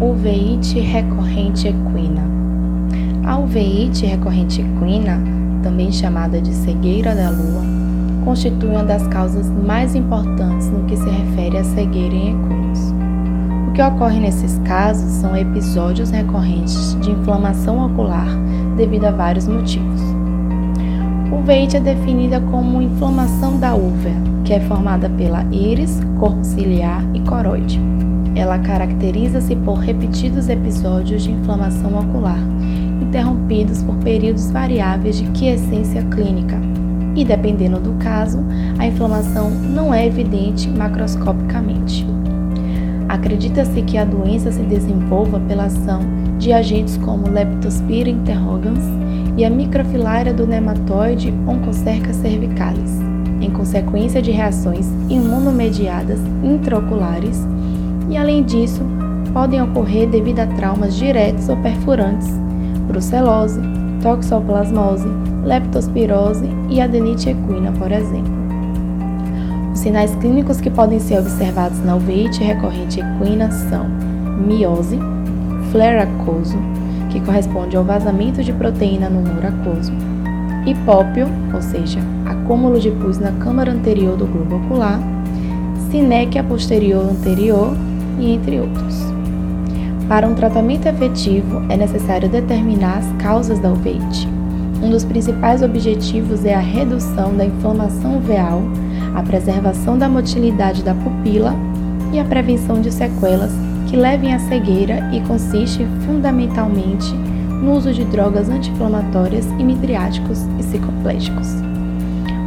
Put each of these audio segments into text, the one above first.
Uveíte recorrente equina. A uveíte recorrente equina, também chamada de cegueira da lua, constitui uma das causas mais importantes no que se refere à cegueira em equinos. O que ocorre nesses casos são episódios recorrentes de inflamação ocular devido a vários motivos. Uveíte é definida como inflamação da úvea, que é formada pela íris, corpo ciliar e coroide. Ela caracteriza-se por repetidos episódios de inflamação ocular, interrompidos por períodos variáveis de quiescência clínica. E dependendo do caso, a inflamação não é evidente macroscopicamente. Acredita-se que a doença se desenvolva pela ação de agentes como Leptospira interrogans e a microfilária do nematóide Onchocerca cervicalis, em consequência de reações imunomediadas intraoculares e, além disso, podem ocorrer devido a traumas diretos ou perfurantes, brucelose, toxoplasmose, leptospirose e adenite equina, por exemplo. Os sinais clínicos que podem ser observados na uveíte recorrente equina são miose, flare aquoso, que corresponde ao vazamento de proteína no aquoso, hipópio, ou seja, acúmulo de pus na câmara anterior do globo ocular, sinéquia posterior anterior e entre outros. Para um tratamento efetivo, é necessário determinar as causas da uveíte. Um dos principais objetivos é a redução da inflamação uveal, a preservação da motilidade da pupila e a prevenção de sequelas que levem à cegueira e consiste fundamentalmente no uso de drogas anti-inflamatórias e midriáticos e psicoplégicos.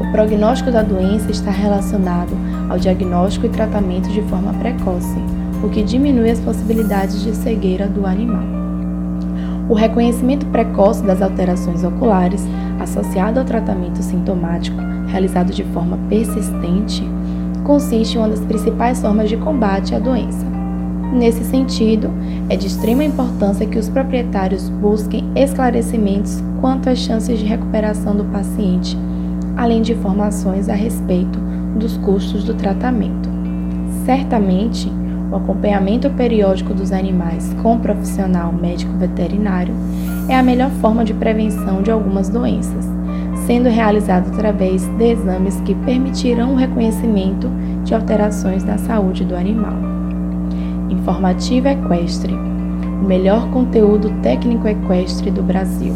O prognóstico da doença está relacionado ao diagnóstico e tratamento de forma precoce, o que diminui as possibilidades de cegueira do animal. O reconhecimento precoce das alterações oculares, associado ao tratamento sintomático realizado de forma persistente, consiste em uma das principais formas de combate à doença. Nesse sentido, é de extrema importância que os proprietários busquem esclarecimentos quanto às chances de recuperação do paciente, além de informações a respeito dos custos do tratamento. Certamente, o acompanhamento periódico dos animais com o profissional médico veterinário é a melhor forma de prevenção de algumas doenças, sendo realizado através de exames que permitirão o reconhecimento de alterações na saúde do animal. Informativo Equestre o melhor conteúdo técnico equestre do Brasil.